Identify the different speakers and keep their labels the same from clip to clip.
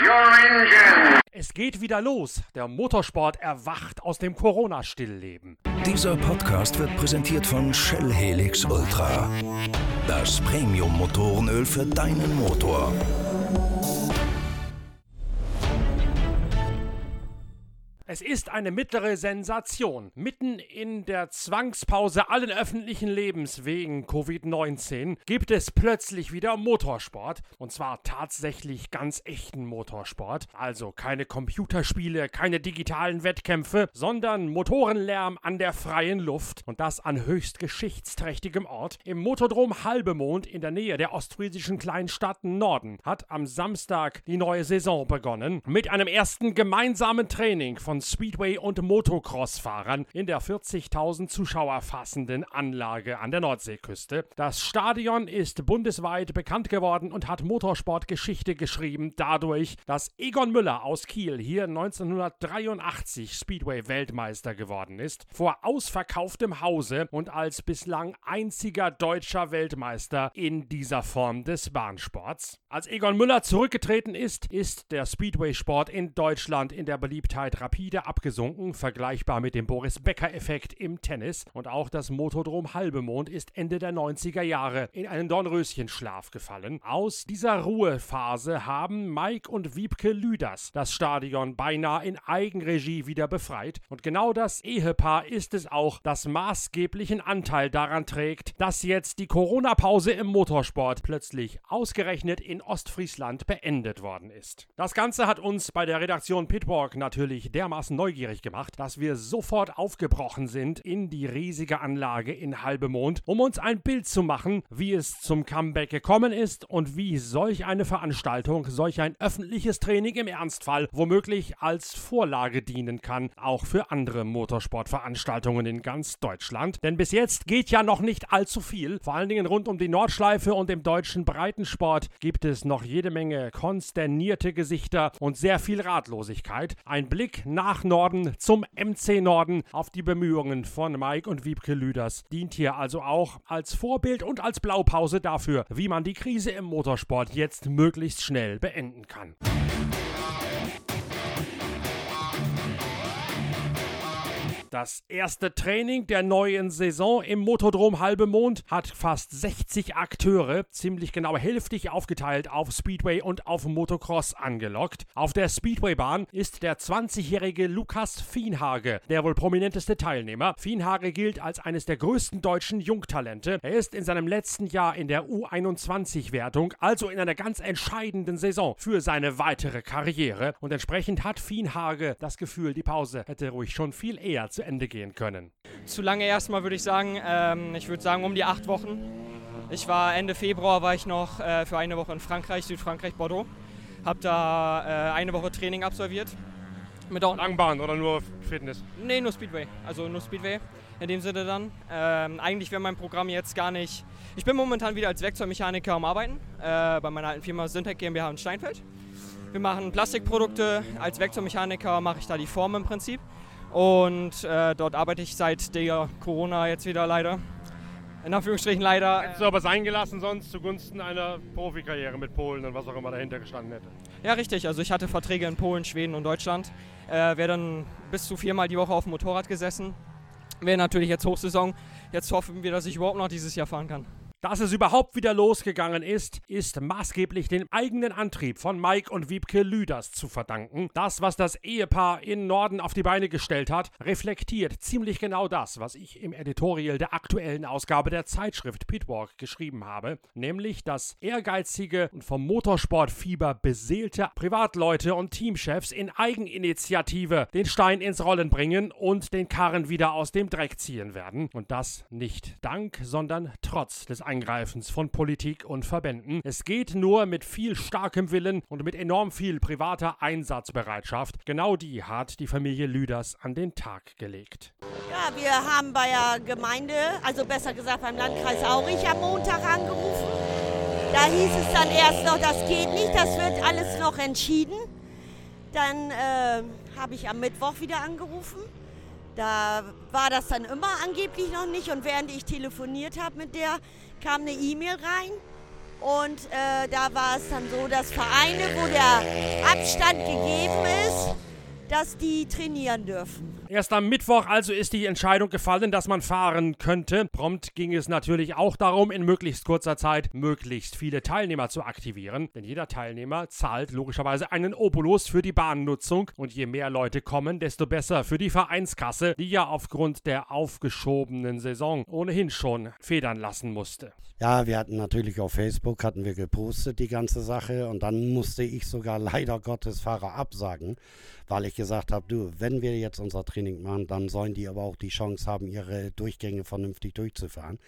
Speaker 1: engine.
Speaker 2: Es geht wieder los. Der Motorsport erwacht aus dem Corona-Stillleben.
Speaker 3: Dieser Podcast wird präsentiert von Shell Helix Ultra. Das Premium-Motorenöl für deinen Motor.
Speaker 2: Es ist eine mittlere Sensation. Mitten in der Zwangspause allen öffentlichen Lebens wegen Covid-19 gibt es plötzlich wieder Motorsport. Und zwar tatsächlich ganz echten Motorsport. Also keine Computerspiele, keine digitalen Wettkämpfe, sondern Motorenlärm an der freien Luft. Und das an höchst geschichtsträchtigem Ort. Im Motodrom Halbemond in der Nähe der ostfriesischen Kleinstadt Norden hat am Samstag die neue Saison begonnen. Mit einem ersten gemeinsamen Training von Speedway- und Motocross-Fahrern in der 40.000 Zuschauer fassenden Anlage an der Nordseeküste. Das Stadion ist bundesweit bekannt geworden und hat Motorsportgeschichte geschrieben, dadurch, dass Egon Müller aus Kiel hier 1983 Speedway-Weltmeister geworden ist, vor ausverkauftem Hause und als bislang einziger deutscher Weltmeister in dieser Form des Bahnsports. Als Egon Müller zurückgetreten ist, ist der Speedway-Sport in Deutschland in der Beliebtheit rapide abgesunken, vergleichbar mit dem Boris Becker-Effekt im Tennis. Und auch das Motodrom Halbemond ist Ende der 90er Jahre in einen Dornröschenschlaf gefallen. Aus dieser Ruhephase haben Mike und Wiebke Lüders das Stadion beinahe in Eigenregie wieder befreit. Und genau das Ehepaar ist es auch, das maßgeblichen Anteil daran trägt, dass jetzt die Corona-Pause im Motorsport plötzlich ausgerechnet in Ostfriesland beendet worden ist. Das Ganze hat uns bei der Redaktion Pitwalk natürlich dermaßen neugierig gemacht, dass wir sofort aufgebrochen sind in die riesige Anlage in Halbemond, um uns ein Bild zu machen, wie es zum Comeback gekommen ist und wie solch eine Veranstaltung, solch ein öffentliches Training im Ernstfall womöglich als Vorlage dienen kann, auch für andere Motorsportveranstaltungen in ganz Deutschland. Denn bis jetzt geht ja noch nicht allzu viel. Vor allen Dingen rund um die Nordschleife und im deutschen Breitensport gibt es noch jede Menge konsternierte Gesichter und sehr viel Ratlosigkeit. Ein Blick nach Norden zum MC Norden auf die Bemühungen von Mike und Wiebke Lüders dient hier also auch als Vorbild und als Blaupause dafür, wie man die Krise im Motorsport jetzt möglichst schnell beenden kann. Das erste Training der neuen Saison im Motodrom Halbemond hat fast 60 Akteure, ziemlich genau hälftig aufgeteilt auf Speedway und auf Motocross angelockt. Auf der Speedwaybahn ist der 20-jährige Lukas Fienhage der wohl prominenteste Teilnehmer. Fienhage gilt als eines der größten deutschen Jungtalente. Er ist in seinem letzten Jahr in der U21-Wertung, also in einer ganz entscheidenden Saison für seine weitere Karriere. Und entsprechend hat Fienhage das Gefühl, die Pause hätte ruhig schon viel eher zu Ende gehen können.
Speaker 4: Zu lange erstmal würde ich sagen. Ähm, ich würde sagen um die acht Wochen. Ich war Ende Februar war ich noch äh, für eine Woche in Frankreich, Südfrankreich, Bordeaux. Habe da äh, eine Woche Training absolviert.
Speaker 2: Mit Langbahn oder nur Fitness?
Speaker 4: Nee, nur Speedway. Also nur Speedway in dem Sinne dann. Ähm, eigentlich wäre mein Programm jetzt gar nicht. Ich bin momentan wieder als Werkzeugmechaniker am Arbeiten äh, bei meiner alten Firma Syntec GmbH in Steinfeld. Wir machen Plastikprodukte. Als Werkzeugmechaniker mache ich da die Form im Prinzip. Und äh, dort arbeite ich seit der Corona jetzt wieder leider. In Anführungsstrichen leider.
Speaker 2: Hättest du aber sein gelassen sonst zugunsten einer Profikarriere mit Polen und was auch immer dahinter gestanden hätte?
Speaker 4: Ja, richtig. Also ich hatte Verträge in Polen, Schweden und Deutschland. Äh, Wäre dann bis zu viermal die Woche auf dem Motorrad gesessen. Wäre natürlich jetzt Hochsaison. Jetzt hoffen wir, dass ich überhaupt noch dieses Jahr fahren kann.
Speaker 2: Dass es überhaupt wieder losgegangen ist, ist maßgeblich dem eigenen Antrieb von Mike und Wiebke Lüders zu verdanken. Das, was das Ehepaar in Norden auf die Beine gestellt hat, reflektiert ziemlich genau das, was ich im Editorial der aktuellen Ausgabe der Zeitschrift Pitwalk geschrieben habe, nämlich, dass ehrgeizige und vom Motorsportfieber beseelte Privatleute und Teamchefs in Eigeninitiative den Stein ins Rollen bringen und den Karren wieder aus dem Dreck ziehen werden. Und das nicht dank, sondern trotz des Eingreifens von Politik und Verbänden. Es geht nur mit viel starkem Willen und mit enorm viel privater Einsatzbereitschaft. Genau die hat die Familie Lüders an den Tag gelegt.
Speaker 5: Ja, wir haben bei der Gemeinde, also besser gesagt beim Landkreis Aurich am Montag angerufen. Da hieß es dann erst noch, das geht nicht, das wird alles noch entschieden. Dann äh, habe ich am Mittwoch wieder angerufen. Da war das dann immer angeblich noch nicht und während ich telefoniert habe mit der, kam eine E-Mail rein Und äh, da war es dann so, dass Vereine, wo der Abstand gegeben ist, dass die trainieren dürfen.
Speaker 2: Erst am Mittwoch also ist die Entscheidung gefallen, dass man fahren könnte. Prompt ging es natürlich auch darum, in möglichst kurzer Zeit möglichst viele Teilnehmer zu aktivieren. Denn jeder Teilnehmer zahlt logischerweise einen Obolus für die Bahnnutzung. Und je mehr Leute kommen, desto besser für die Vereinskasse, die ja aufgrund der aufgeschobenen Saison ohnehin schon federn lassen musste.
Speaker 1: Ja, wir hatten natürlich auf Facebook, hatten wir gepostet die ganze Sache. Und dann musste ich sogar leider Gottes Fahrer absagen, weil ich gesagt habe, du, wenn wir jetzt unser Training machen, dann sollen die aber auch die Chance haben, ihre Durchgänge vernünftig durchzufahren.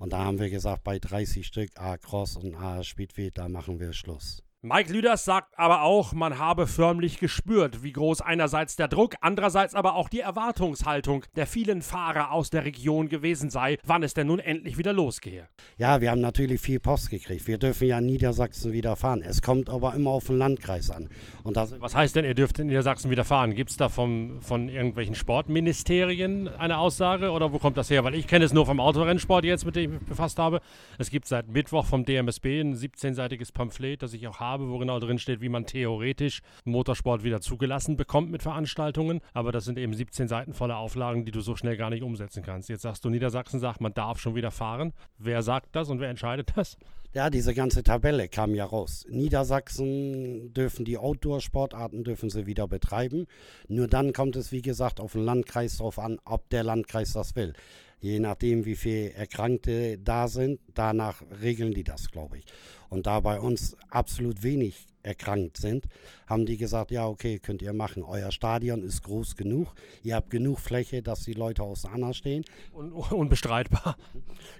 Speaker 1: Und da haben wir gesagt, bei 30 Stück A-Cross und A-Speedway, da machen wir Schluss.
Speaker 2: Mike Lüders sagt aber auch, man habe förmlich gespürt, wie groß einerseits der Druck, andererseits aber auch die Erwartungshaltung der vielen Fahrer aus der Region gewesen sei, wann es denn nun endlich wieder losgehe.
Speaker 1: Ja, wir haben natürlich viel Post gekriegt. Wir dürfen ja in Niedersachsen wieder fahren. Es kommt aber immer auf den Landkreis an.
Speaker 2: Und Was heißt denn, ihr dürft in Niedersachsen wieder fahren? Gibt es da vom, von irgendwelchen Sportministerien eine Aussage oder wo kommt das her? Weil ich kenne es nur vom Autorennsport jetzt, mit dem ich mich befasst habe. Es gibt seit Mittwoch vom DMSB ein 17-seitiges Pamphlet, das ich auch habe habe, wo genau drin steht, wie man theoretisch Motorsport wieder zugelassen bekommt mit Veranstaltungen. Aber das sind eben 17 Seiten voller Auflagen, die du so schnell gar nicht umsetzen kannst. Jetzt sagst du, Niedersachsen sagt, man darf schon wieder fahren. Wer sagt das und wer entscheidet das?
Speaker 1: Ja, diese ganze Tabelle kam ja raus. Niedersachsen dürfen die Outdoor-Sportarten dürfen sie wieder betreiben. Nur dann kommt es, wie gesagt, auf den Landkreis drauf an, ob der Landkreis das will. Je nachdem, wie viele Erkrankte da sind, danach regeln die das, glaube ich. Und da bei uns absolut wenig erkrankt sind, haben die gesagt, ja, okay, könnt ihr machen. Euer Stadion ist groß genug. Ihr habt genug Fläche, dass die Leute auseinander stehen.
Speaker 2: Un unbestreitbar.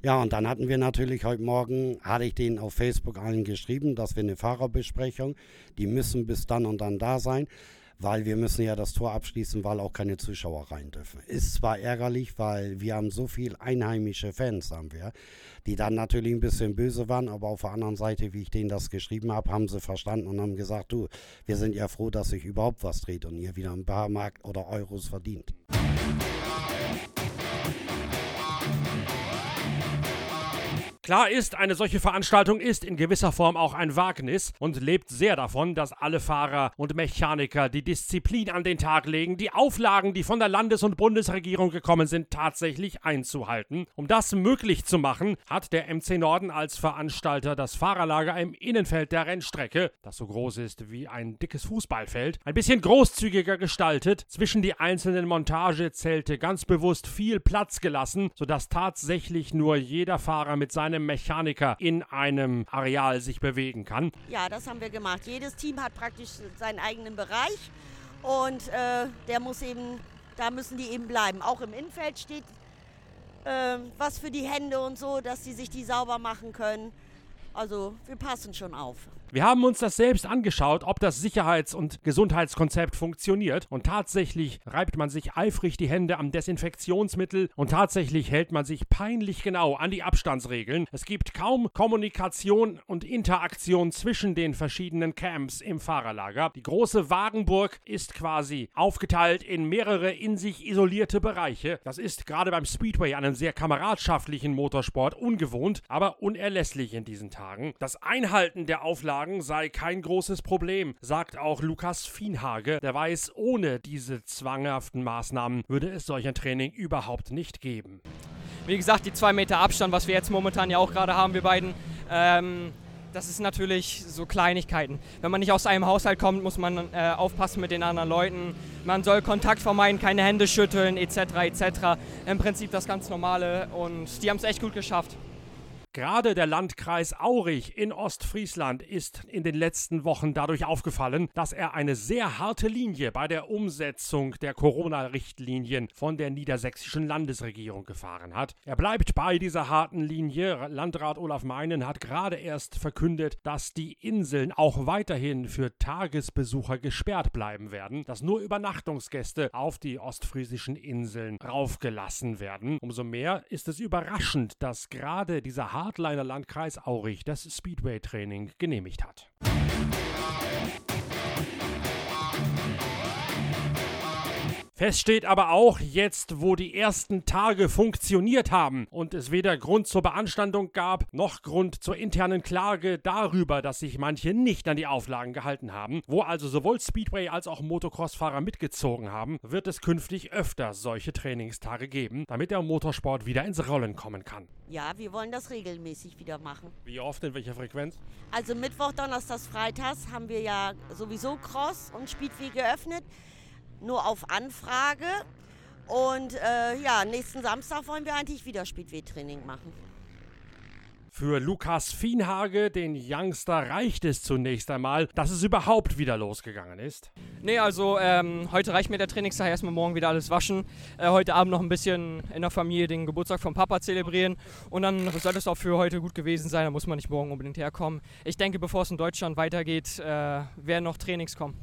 Speaker 1: Ja, und dann hatten wir natürlich heute Morgen, hatte ich denen auf Facebook allen geschrieben, dass wir eine Fahrerbesprechung, die müssen bis dann und dann da sein weil wir müssen ja das Tor abschließen, weil auch keine Zuschauer rein dürfen. Ist zwar ärgerlich, weil wir haben so viel einheimische Fans, haben wir, die dann natürlich ein bisschen böse waren, aber auf der anderen Seite, wie ich denen das geschrieben habe, haben sie verstanden und haben gesagt, du, wir sind ja froh, dass sich überhaupt was dreht und ihr wieder ein paar Mark oder Euros verdient.
Speaker 2: Klar ist, eine solche Veranstaltung ist in gewisser Form auch ein Wagnis und lebt sehr davon, dass alle Fahrer und Mechaniker die Disziplin an den Tag legen, die Auflagen, die von der Landes- und Bundesregierung gekommen sind, tatsächlich einzuhalten. Um das möglich zu machen, hat der MC Norden als Veranstalter das Fahrerlager im Innenfeld der Rennstrecke, das so groß ist wie ein dickes Fußballfeld, ein bisschen großzügiger gestaltet. Zwischen die einzelnen Montagezelte ganz bewusst viel Platz gelassen, sodass tatsächlich nur jeder Fahrer mit seinem einem Mechaniker in einem Areal sich bewegen kann.
Speaker 5: Ja, das haben wir gemacht. Jedes Team hat praktisch seinen eigenen Bereich und äh, der muss eben, da müssen die eben bleiben. Auch im Innenfeld steht äh, was für die Hände und so, dass sie sich die sauber machen können. Also wir passen schon auf.
Speaker 2: Wir haben uns das selbst angeschaut, ob das Sicherheits- und Gesundheitskonzept funktioniert. Und tatsächlich reibt man sich eifrig die Hände am Desinfektionsmittel und tatsächlich hält man sich peinlich genau an die Abstandsregeln. Es gibt kaum Kommunikation und Interaktion zwischen den verschiedenen Camps im Fahrerlager. Die große Wagenburg ist quasi aufgeteilt in mehrere in sich isolierte Bereiche. Das ist gerade beim Speedway, einem sehr kameradschaftlichen Motorsport, ungewohnt, aber unerlässlich in diesen Tagen. Das Einhalten der Auflagen Auflagen sei kein großes Problem, sagt auch Lukas Fienhage. Der weiß, ohne diese zwanghaften Maßnahmen würde es solch ein Training überhaupt nicht geben.
Speaker 4: Wie gesagt, die zwei Meter Abstand, was wir jetzt momentan ja auch gerade haben, wir beiden, ähm, das ist natürlich so Kleinigkeiten. Wenn man nicht aus einem Haushalt kommt, muss man äh, aufpassen mit den anderen Leuten. Man soll Kontakt vermeiden, keine Hände schütteln, etc. etc. Im Prinzip das ganz Normale und die haben es echt gut geschafft.
Speaker 2: Gerade der Landkreis Aurich in Ostfriesland ist in den letzten Wochen dadurch aufgefallen, dass er eine sehr harte Linie bei der Umsetzung der Corona-Richtlinien von der niedersächsischen Landesregierung gefahren hat. Er bleibt bei dieser harten Linie. Landrat Olaf Meinen hat gerade erst verkündet, dass die Inseln auch weiterhin für Tagesbesucher gesperrt bleiben werden, dass nur Übernachtungsgäste auf die ostfriesischen Inseln raufgelassen werden. Umso mehr ist es überraschend, dass gerade dieser Hardliner Landkreis Aurich das Speedway-Training genehmigt hat. Fest steht aber auch, jetzt wo die ersten Tage funktioniert haben und es weder Grund zur Beanstandung gab, noch Grund zur internen Klage darüber, dass sich manche nicht an die Auflagen gehalten haben, wo also sowohl Speedway als auch Motocross-Fahrer mitgezogen haben, wird es künftig öfter solche Trainingstage geben, damit der Motorsport wieder ins Rollen kommen kann.
Speaker 5: Ja, wir wollen das regelmäßig wieder machen.
Speaker 2: Wie oft, in welcher Frequenz?
Speaker 5: Also Mittwoch, Donnerstags, Freitags haben wir ja sowieso Cross und Speedway geöffnet nur auf Anfrage. Und äh, ja, nächsten Samstag wollen wir eigentlich wieder Speedway-Training machen.
Speaker 2: Für Lukas Fienhage, den Youngster, reicht es zunächst einmal, dass es überhaupt wieder losgegangen ist.
Speaker 4: Nee, also ähm, heute reicht mir der Trainingstag erstmal morgen wieder alles waschen. Äh, heute Abend noch ein bisschen in der Familie den Geburtstag vom Papa zelebrieren. Und dann sollte es auch für heute gut gewesen sein. Da muss man nicht morgen unbedingt herkommen. Ich denke, bevor es in Deutschland weitergeht, äh, werden noch Trainings kommen.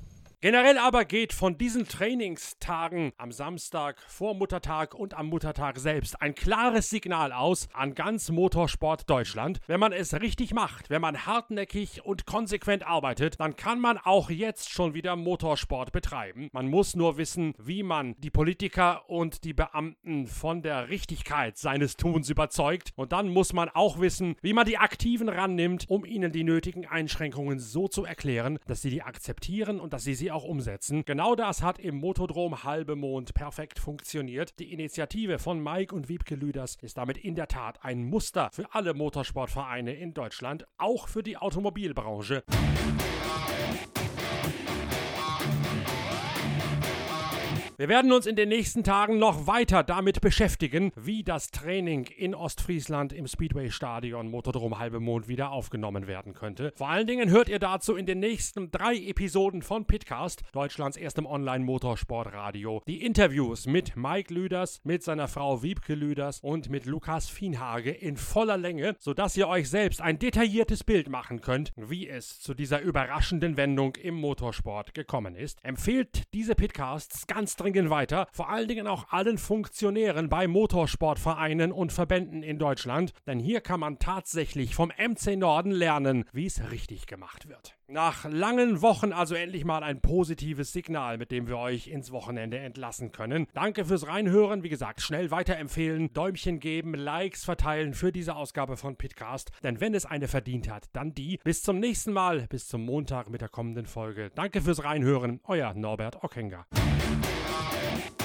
Speaker 2: Generell aber geht von diesen Trainingstagen am Samstag vor Muttertag und am Muttertag selbst ein klares Signal aus an ganz Motorsport Deutschland. Wenn man es richtig macht, wenn man hartnäckig und konsequent arbeitet, dann kann man auch jetzt schon wieder Motorsport betreiben. Man muss nur wissen, wie man die Politiker und die Beamten von der Richtigkeit seines Tuns überzeugt. Und dann muss man auch wissen, wie man die Aktiven rannimmt, um ihnen die nötigen Einschränkungen so zu erklären, dass sie die akzeptieren und dass sie sie auch umsetzen. Genau das hat im Motodrom Halbe Mond perfekt funktioniert. Die Initiative von Mike und Wiebke Lüders ist damit in der Tat ein Muster für alle Motorsportvereine in Deutschland, auch für die Automobilbranche. Wir werden uns in den nächsten Tagen noch weiter damit beschäftigen, wie das Training in Ostfriesland im Speedway-Stadion Motodrom Halbe Mond wieder aufgenommen werden könnte. Vor allen Dingen hört ihr dazu in den nächsten drei Episoden von Pitcast, Deutschlands erstem Online-Motorsportradio, die Interviews mit Mike Lüders, mit seiner Frau Wiebke Lüders und mit Lukas Fienhage in voller Länge, sodass ihr euch selbst ein detailliertes Bild machen könnt, wie es zu dieser überraschenden Wendung im Motorsport gekommen ist. Empfehlt diese Pitcasts ganz dringend dringen weiter, vor allen Dingen auch allen Funktionären bei Motorsportvereinen und Verbänden in Deutschland, denn hier kann man tatsächlich vom MC Norden lernen, wie es richtig gemacht wird. Nach langen Wochen also endlich mal ein positives Signal, mit dem wir euch ins Wochenende entlassen können. Danke fürs Reinhören. Wie gesagt, schnell weiterempfehlen, Däumchen geben, Likes verteilen für diese Ausgabe von Pitcast. Denn wenn es eine verdient hat, dann die. Bis zum nächsten Mal, bis zum Montag mit der kommenden Folge. Danke fürs Reinhören. Euer Norbert Ockenger. Thank you.